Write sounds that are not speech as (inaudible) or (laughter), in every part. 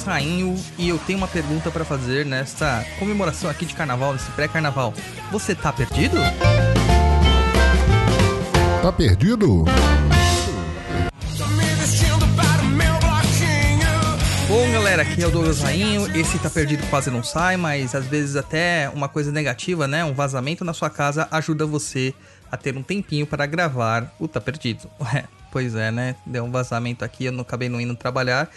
Douglas Rainho e eu tenho uma pergunta para fazer nesta comemoração aqui de carnaval, nesse pré-carnaval. Você tá perdido? Tá perdido? Bom, galera, aqui é o Douglas Rainho. Esse tá perdido quase não sai, mas às vezes até uma coisa negativa, né? Um vazamento na sua casa ajuda você a ter um tempinho para gravar o Tá Perdido. (laughs) É, pois é, né? Deu um vazamento aqui, eu não acabei não indo trabalhar.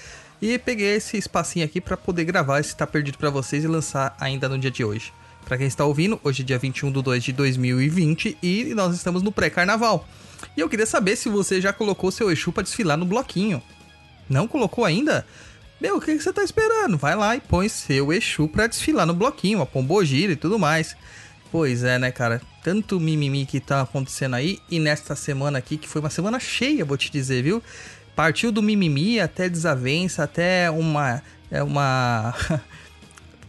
E peguei esse espacinho aqui para poder gravar esse Tá Perdido para vocês e lançar ainda no dia de hoje. Para quem está ouvindo, hoje é dia 21 de 2 de 2020 e nós estamos no pré-carnaval. E eu queria saber se você já colocou seu Exu para desfilar no bloquinho. Não colocou ainda? Meu, o que, você tá esperando? Vai lá e põe seu Exu pra desfilar no bloquinho, a pombogira e tudo mais. Pois é, né, cara? Tanto mimimi que tá acontecendo aí e nesta semana aqui, que foi uma semana cheia, vou te dizer, viu? Partiu do mimimi até desavença, até uma. É uma. (laughs)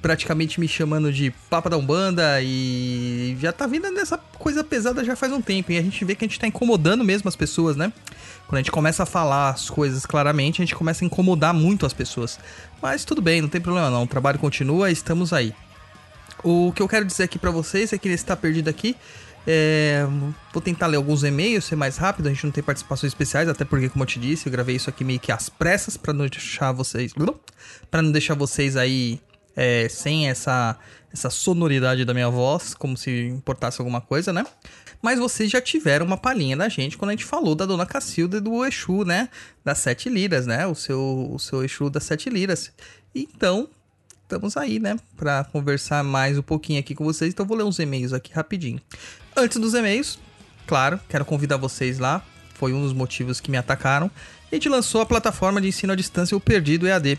praticamente me chamando de Papa da Umbanda e já tá vindo nessa coisa pesada já faz um tempo. E a gente vê que a gente tá incomodando mesmo as pessoas, né? Quando a gente começa a falar as coisas claramente, a gente começa a incomodar muito as pessoas. Mas tudo bem, não tem problema não. O trabalho continua, estamos aí. O que eu quero dizer aqui para vocês é que ele está perdido aqui. É, vou tentar ler alguns e-mails, ser mais rápido. A gente não tem participações especiais, até porque, como eu te disse, eu gravei isso aqui meio que às pressas para não deixar vocês, para não deixar vocês aí é, sem essa, essa sonoridade da minha voz, como se importasse alguma coisa, né? Mas vocês já tiveram uma palhinha da gente quando a gente falou da Dona Cacilda e do Exu, né? Das sete liras, né? O seu, o seu Exu das sete liras. Então, estamos aí, né? Para conversar mais um pouquinho aqui com vocês. Então, vou ler uns e-mails aqui rapidinho. Antes dos e-mails, claro, quero convidar vocês lá. Foi um dos motivos que me atacaram. A gente lançou a plataforma de ensino à distância O Perdido EAD.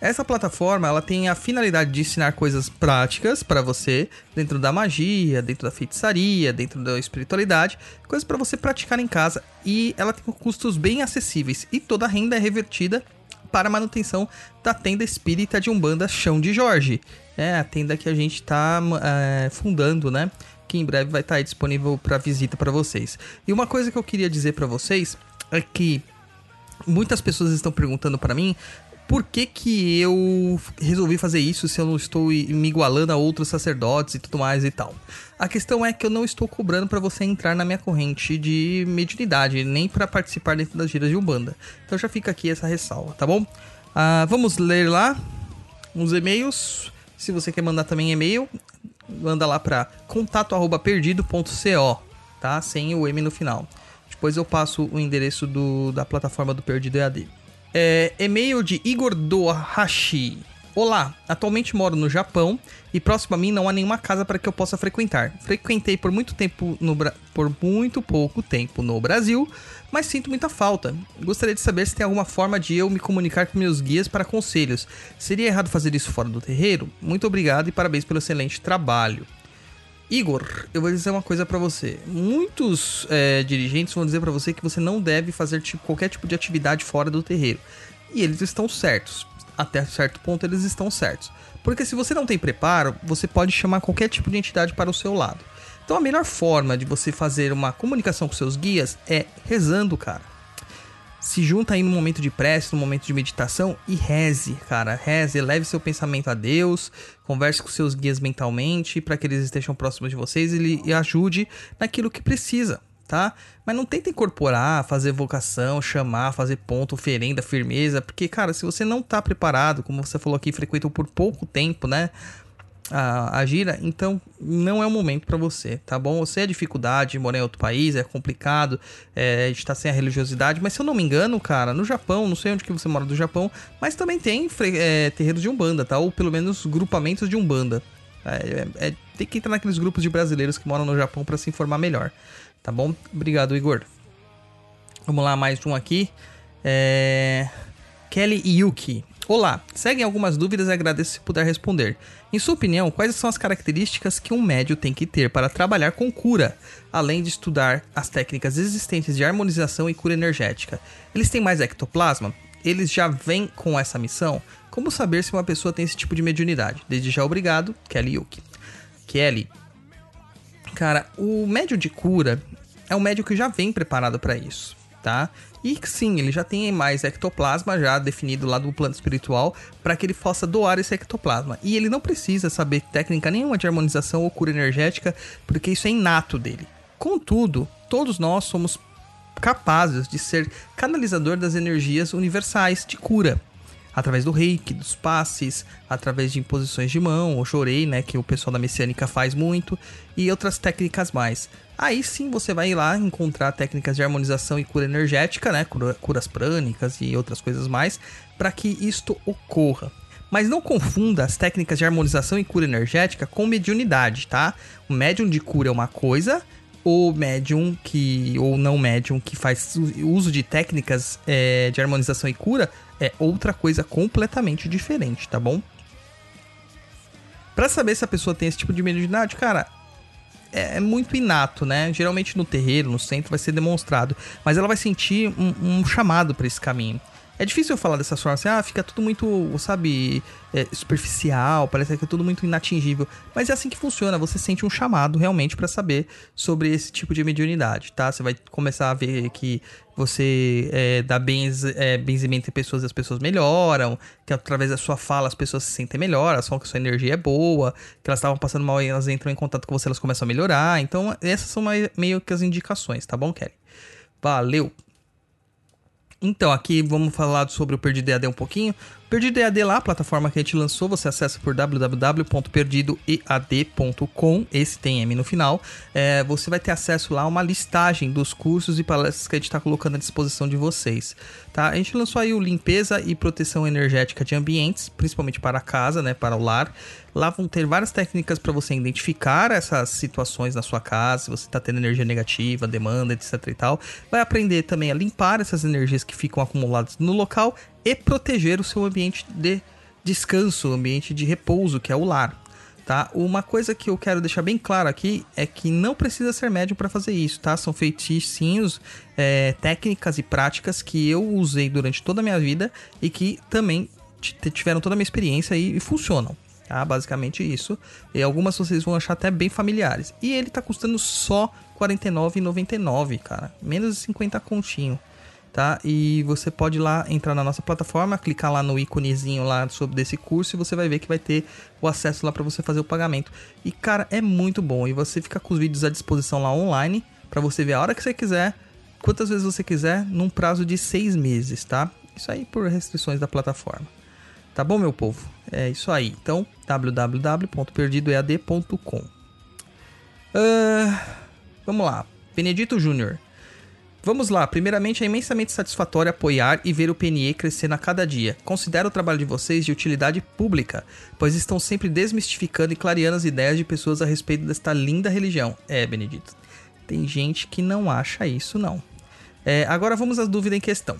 Essa plataforma ela tem a finalidade de ensinar coisas práticas para você dentro da magia, dentro da feitiçaria, dentro da espiritualidade, coisas para você praticar em casa e ela tem custos bem acessíveis e toda a renda é revertida para a manutenção da tenda espírita de Umbanda Chão de Jorge. É a tenda que a gente está é, fundando, né? Que em breve vai estar tá disponível para visita para vocês. E uma coisa que eu queria dizer para vocês é que muitas pessoas estão perguntando para mim por que, que eu resolvi fazer isso se eu não estou me igualando a outros sacerdotes e tudo mais e tal? A questão é que eu não estou cobrando para você entrar na minha corrente de mediunidade, nem para participar dentro das giras de Umbanda. Então já fica aqui essa ressalva, tá bom? Ah, vamos ler lá uns e-mails. Se você quer mandar também e-mail, manda lá para contato@perdido.co, tá? Sem o M no final. Depois eu passo o endereço do, da plataforma do Perdido EAD. É, e-mail de Igor Dohashi. Olá, atualmente moro no Japão e próximo a mim não há nenhuma casa para que eu possa frequentar. Frequentei por muito tempo no por muito pouco tempo no Brasil, mas sinto muita falta. Gostaria de saber se tem alguma forma de eu me comunicar com meus guias para conselhos. Seria errado fazer isso fora do terreiro? Muito obrigado e parabéns pelo excelente trabalho. Igor, eu vou dizer uma coisa para você. Muitos é, dirigentes vão dizer para você que você não deve fazer tipo, qualquer tipo de atividade fora do terreiro. E eles estão certos. Até certo ponto eles estão certos. Porque se você não tem preparo, você pode chamar qualquer tipo de entidade para o seu lado. Então a melhor forma de você fazer uma comunicação com seus guias é rezando, cara se junta aí no momento de prece, no momento de meditação e reze, cara. Reze, leve seu pensamento a Deus, converse com seus guias mentalmente para que eles estejam próximos de vocês e, e ajude naquilo que precisa, tá? Mas não tenta incorporar, fazer vocação, chamar, fazer ponto, oferenda, firmeza, porque, cara, se você não tá preparado, como você falou aqui, frequentou por pouco tempo, né? A, a gira, então não é o momento para você, tá bom? Você é dificuldade, morar em outro país, é complicado, é, tá sem a religiosidade, mas se eu não me engano, cara, no Japão, não sei onde que você mora do Japão, mas também tem é, terreiros de Umbanda, tá? Ou pelo menos grupamentos de Umbanda. É, é, é, tem que entrar naqueles grupos de brasileiros que moram no Japão para se informar melhor, tá bom? Obrigado, Igor. Vamos lá, mais um aqui. É... Kelly Yuki. Olá, seguem algumas dúvidas e agradeço se puder responder. Em sua opinião, quais são as características que um médio tem que ter para trabalhar com cura, além de estudar as técnicas existentes de harmonização e cura energética? Eles têm mais ectoplasma? Eles já vêm com essa missão? Como saber se uma pessoa tem esse tipo de mediunidade? Desde já obrigado, Kelly Yuki. Kelly, cara, o médio de cura é um médio que já vem preparado para isso tá? E sim, ele já tem mais ectoplasma já definido lá do plano espiritual para que ele possa doar esse ectoplasma. E ele não precisa saber técnica nenhuma de harmonização ou cura energética, porque isso é inato dele. Contudo, todos nós somos capazes de ser canalizador das energias universais de cura através do reiki, dos passes, através de imposições de mão, ou chorei, né, que o pessoal da messiânica faz muito, e outras técnicas mais. Aí sim você vai lá encontrar técnicas de harmonização e cura energética, né, curas prânicas e outras coisas mais, para que isto ocorra. Mas não confunda as técnicas de harmonização e cura energética com mediunidade, tá? O médium de cura é uma coisa, o médium que ou não médium que faz uso de técnicas é, de harmonização e cura é outra coisa completamente diferente, tá bom? Para saber se a pessoa tem esse tipo de mediunidade, cara, é, é, muito inato, né? Geralmente no terreiro, no centro, vai ser demonstrado, mas ela vai sentir um, um chamado para esse caminho. É difícil eu falar dessa forma assim, ah, fica tudo muito, sabe, é, superficial, parece que é tudo muito inatingível. Mas é assim que funciona, você sente um chamado realmente para saber sobre esse tipo de mediunidade, tá? Você vai começar a ver que você é, dá benz, é, benzimento em pessoas e as pessoas melhoram, que através da sua fala as pessoas se sentem melhor, elas falam que sua energia é boa, que elas estavam passando mal e elas entram em contato com você, elas começam a melhorar. Então, essas são meio que as indicações, tá bom, Kelly? Valeu! Então, aqui vamos falar sobre o Perdido EAD um pouquinho. Perdido EAD lá, a plataforma que a gente lançou, você acessa por www.perdidoead.com, esse tem M no final. É, você vai ter acesso lá a uma listagem dos cursos e palestras que a gente está colocando à disposição de vocês. Tá? A gente lançou aí o limpeza e proteção energética de ambientes, principalmente para a casa, né, para o lar. Lá vão ter várias técnicas para você identificar essas situações na sua casa, se você está tendo energia negativa, demanda, etc e tal. Vai aprender também a limpar essas energias que ficam acumuladas no local e proteger o seu ambiente de descanso, ambiente de repouso, que é o lar. Tá? Uma coisa que eu quero deixar bem claro aqui é que não precisa ser médium para fazer isso, tá? São feiticinhos, é, técnicas e práticas que eu usei durante toda a minha vida e que também tiveram toda a minha experiência e, e funcionam. Tá? Basicamente isso. E algumas vocês vão achar até bem familiares. E ele tá custando só R$ 49,99, cara. Menos de 50 continho tá? E você pode lá entrar na nossa plataforma, clicar lá no íconezinho lá sobre desse curso e você vai ver que vai ter o acesso lá para você fazer o pagamento. E cara, é muito bom e você fica com os vídeos à disposição lá online para você ver a hora que você quiser, quantas vezes você quiser, num prazo de seis meses, tá? Isso aí por restrições da plataforma. Tá bom, meu povo? É isso aí. Então, www.perdidoead.com. Uh, vamos lá. Benedito Júnior. Vamos lá, primeiramente é imensamente satisfatório apoiar e ver o PNE crescendo a cada dia. Considero o trabalho de vocês de utilidade pública, pois estão sempre desmistificando e clareando as ideias de pessoas a respeito desta linda religião. É, Benedito, tem gente que não acha isso não. É, agora vamos às dúvidas em questão.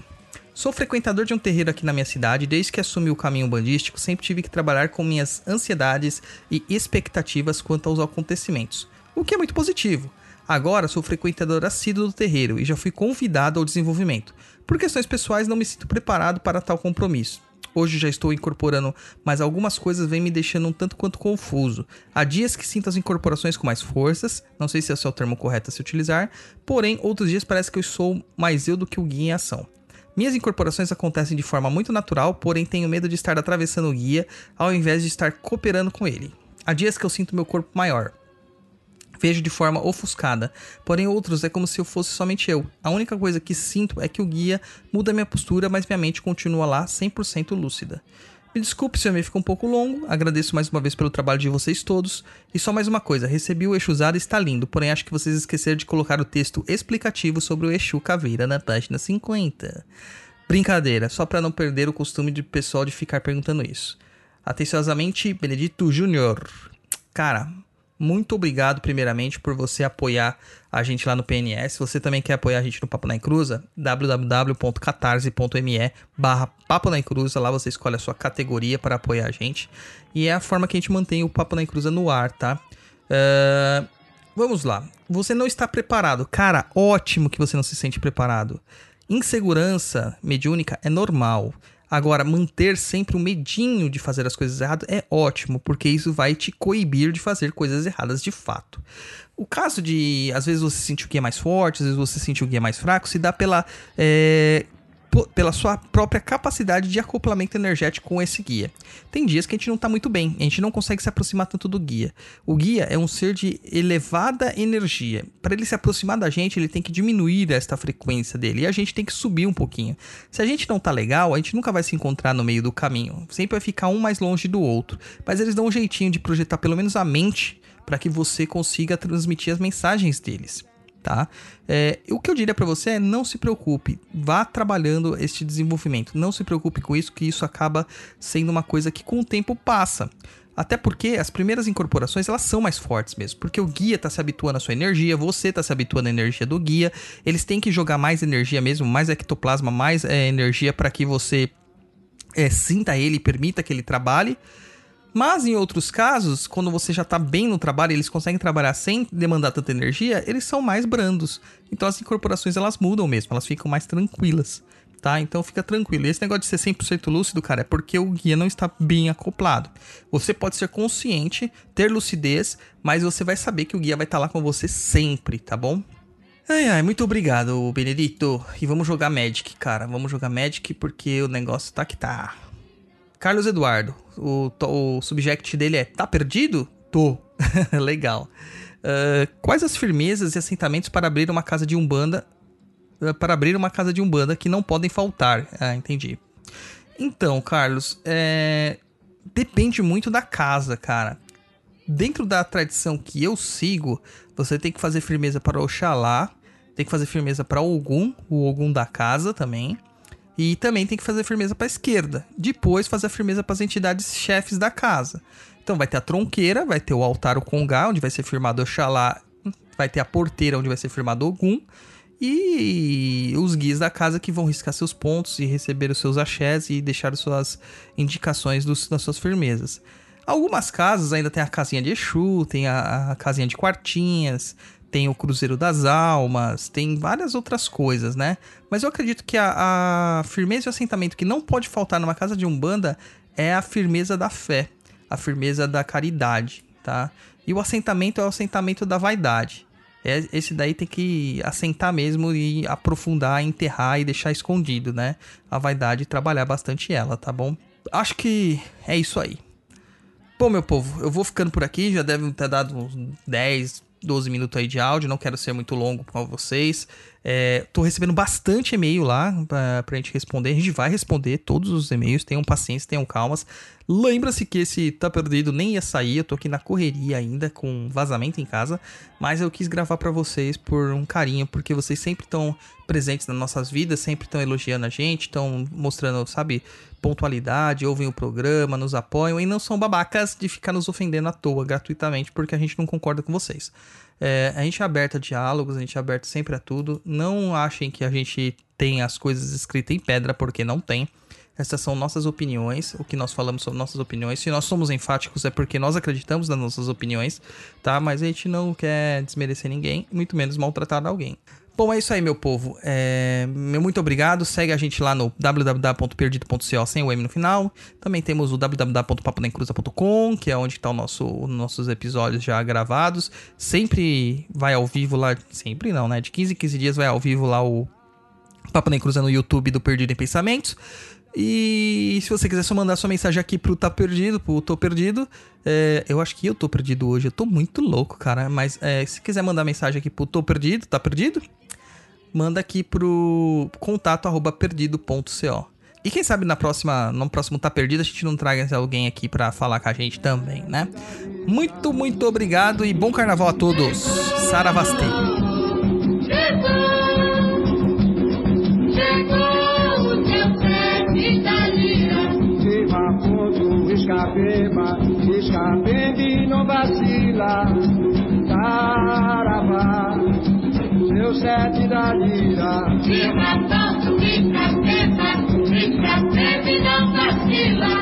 Sou frequentador de um terreiro aqui na minha cidade, desde que assumi o caminho bandístico, sempre tive que trabalhar com minhas ansiedades e expectativas quanto aos acontecimentos, o que é muito positivo Agora sou frequentador assíduo do terreiro e já fui convidado ao desenvolvimento. Por questões pessoais, não me sinto preparado para tal compromisso. Hoje já estou incorporando, mas algumas coisas vêm me deixando um tanto quanto confuso. Há dias que sinto as incorporações com mais forças, não sei se esse é o termo correto a se utilizar, porém, outros dias parece que eu sou mais eu do que o guia em ação. Minhas incorporações acontecem de forma muito natural, porém tenho medo de estar atravessando o guia ao invés de estar cooperando com ele. Há dias que eu sinto meu corpo maior, vejo de forma ofuscada. Porém, outros é como se eu fosse somente eu. A única coisa que sinto é que o guia muda minha postura, mas minha mente continua lá 100% lúcida. Me desculpe se o e ficou um pouco longo, agradeço mais uma vez pelo trabalho de vocês todos. E só mais uma coisa, recebi o Exu usado e está lindo, porém acho que vocês esqueceram de colocar o texto explicativo sobre o Exu Caveira na página 50. Brincadeira, só para não perder o costume de pessoal de ficar perguntando isso. Atenciosamente, Benedito Júnior. Cara, muito obrigado, primeiramente, por você apoiar a gente lá no PNS. Se você também quer apoiar a gente no Papo na Encruza, www.catarse.me barra Papo na Encruza. Lá você escolhe a sua categoria para apoiar a gente. E é a forma que a gente mantém o Papo na Encruza no ar, tá? Uh, vamos lá. Você não está preparado. Cara, ótimo que você não se sente preparado. Insegurança mediúnica é normal. Agora, manter sempre um medinho de fazer as coisas erradas é ótimo, porque isso vai te coibir de fazer coisas erradas de fato. O caso de, às vezes, você sentir o guia mais forte, às vezes você sentir o guia mais fraco, se dá pela. É, pela sua própria capacidade de acoplamento energético com esse guia. Tem dias que a gente não está muito bem, a gente não consegue se aproximar tanto do guia. O guia é um ser de elevada energia. Para ele se aproximar da gente, ele tem que diminuir esta frequência dele e a gente tem que subir um pouquinho. Se a gente não tá legal, a gente nunca vai se encontrar no meio do caminho. Sempre vai ficar um mais longe do outro. Mas eles dão um jeitinho de projetar pelo menos a mente para que você consiga transmitir as mensagens deles tá? É, o que eu diria para você é não se preocupe, vá trabalhando este desenvolvimento, não se preocupe com isso, que isso acaba sendo uma coisa que com o tempo passa. Até porque as primeiras incorporações elas são mais fortes mesmo, porque o guia está se habituando à sua energia, você está se habituando à energia do guia, eles têm que jogar mais energia mesmo, mais ectoplasma, mais é, energia para que você é, sinta ele permita que ele trabalhe. Mas em outros casos, quando você já está bem no trabalho eles conseguem trabalhar sem demandar tanta energia, eles são mais brandos. Então as incorporações elas mudam mesmo, elas ficam mais tranquilas, tá? Então fica tranquilo. Esse negócio de ser 100% lúcido, cara, é porque o guia não está bem acoplado. Você pode ser consciente, ter lucidez, mas você vai saber que o guia vai estar tá lá com você sempre, tá bom? Ai, ai, muito obrigado, Benedito. E vamos jogar Magic, cara. Vamos jogar Magic porque o negócio tá que tá. Carlos Eduardo, o, o subject dele é Tá perdido? Tô. (laughs) Legal. Uh, quais as firmezas e assentamentos para abrir uma casa de umbanda? Uh, para abrir uma casa de umbanda que não podem faltar. Ah, entendi. Então, Carlos, é... depende muito da casa, cara. Dentro da tradição que eu sigo, você tem que fazer firmeza para Oxalá, tem que fazer firmeza para Ogum, o Ogum da casa também. E também tem que fazer firmeza para a esquerda. Depois fazer a firmeza para as entidades chefes da casa. Então vai ter a tronqueira, vai ter o altar o congá, onde vai ser firmado Oxalá, vai ter a porteira, onde vai ser firmado Ogum, e os guias da casa que vão riscar seus pontos e receber os seus axés e deixar suas indicações dos, das suas firmezas. Algumas casas ainda tem a casinha de Exu, tem a, a casinha de quartinhas, tem o Cruzeiro das Almas, tem várias outras coisas, né? Mas eu acredito que a, a firmeza e assentamento que não pode faltar numa casa de umbanda é a firmeza da fé, a firmeza da caridade, tá? E o assentamento é o assentamento da vaidade. É, esse daí tem que assentar mesmo e aprofundar, enterrar e deixar escondido, né? A vaidade trabalhar bastante ela, tá bom? Acho que é isso aí. Bom, meu povo, eu vou ficando por aqui, já deve ter dado uns 10, 12 minutos aí de áudio, não quero ser muito longo com vocês. É, tô recebendo bastante e-mail lá pra, pra gente responder. A gente vai responder todos os e-mails, tenham paciência, tenham calmas. Lembra-se que esse Tá Perdido nem ia sair, eu tô aqui na correria ainda, com vazamento em casa. Mas eu quis gravar para vocês por um carinho, porque vocês sempre estão presentes nas nossas vidas, sempre estão elogiando a gente, estão mostrando, sabe, pontualidade, ouvem o programa, nos apoiam e não são babacas de ficar nos ofendendo à toa, gratuitamente, porque a gente não concorda com vocês. É, a gente é aberto a diálogos, a gente é aberto sempre a tudo. Não achem que a gente tem as coisas escritas em pedra, porque não tem. Essas são nossas opiniões, o que nós falamos são nossas opiniões. Se nós somos enfáticos é porque nós acreditamos nas nossas opiniões, tá? Mas a gente não quer desmerecer ninguém, muito menos maltratar alguém. Bom, é isso aí, meu povo. É... Muito obrigado. Segue a gente lá no www.perdido.co sem o M no final. Também temos o www.papodencruza.com, que é onde estão tá nosso, nossos episódios já gravados. Sempre vai ao vivo lá. Sempre não, né? De 15 em 15 dias vai ao vivo lá o Papo Nem Cruza no YouTube do Perdido em Pensamentos. E se você quiser só mandar sua mensagem aqui pro Tá Perdido, pro Tô Perdido, é, eu acho que eu tô perdido hoje, eu tô muito louco, cara. Mas é, se quiser mandar mensagem aqui pro Tô Perdido, Tá Perdido? Manda aqui pro contato arroba perdido.co. E quem sabe na próxima, no próximo Tá Perdido a gente não traga alguém aqui para falar com a gente também, né? Muito, muito obrigado e bom carnaval a todos. Saravastei. Vacila. Saravá, seu sete da lira. Viva tanto, escapeba, escapende, não vacila.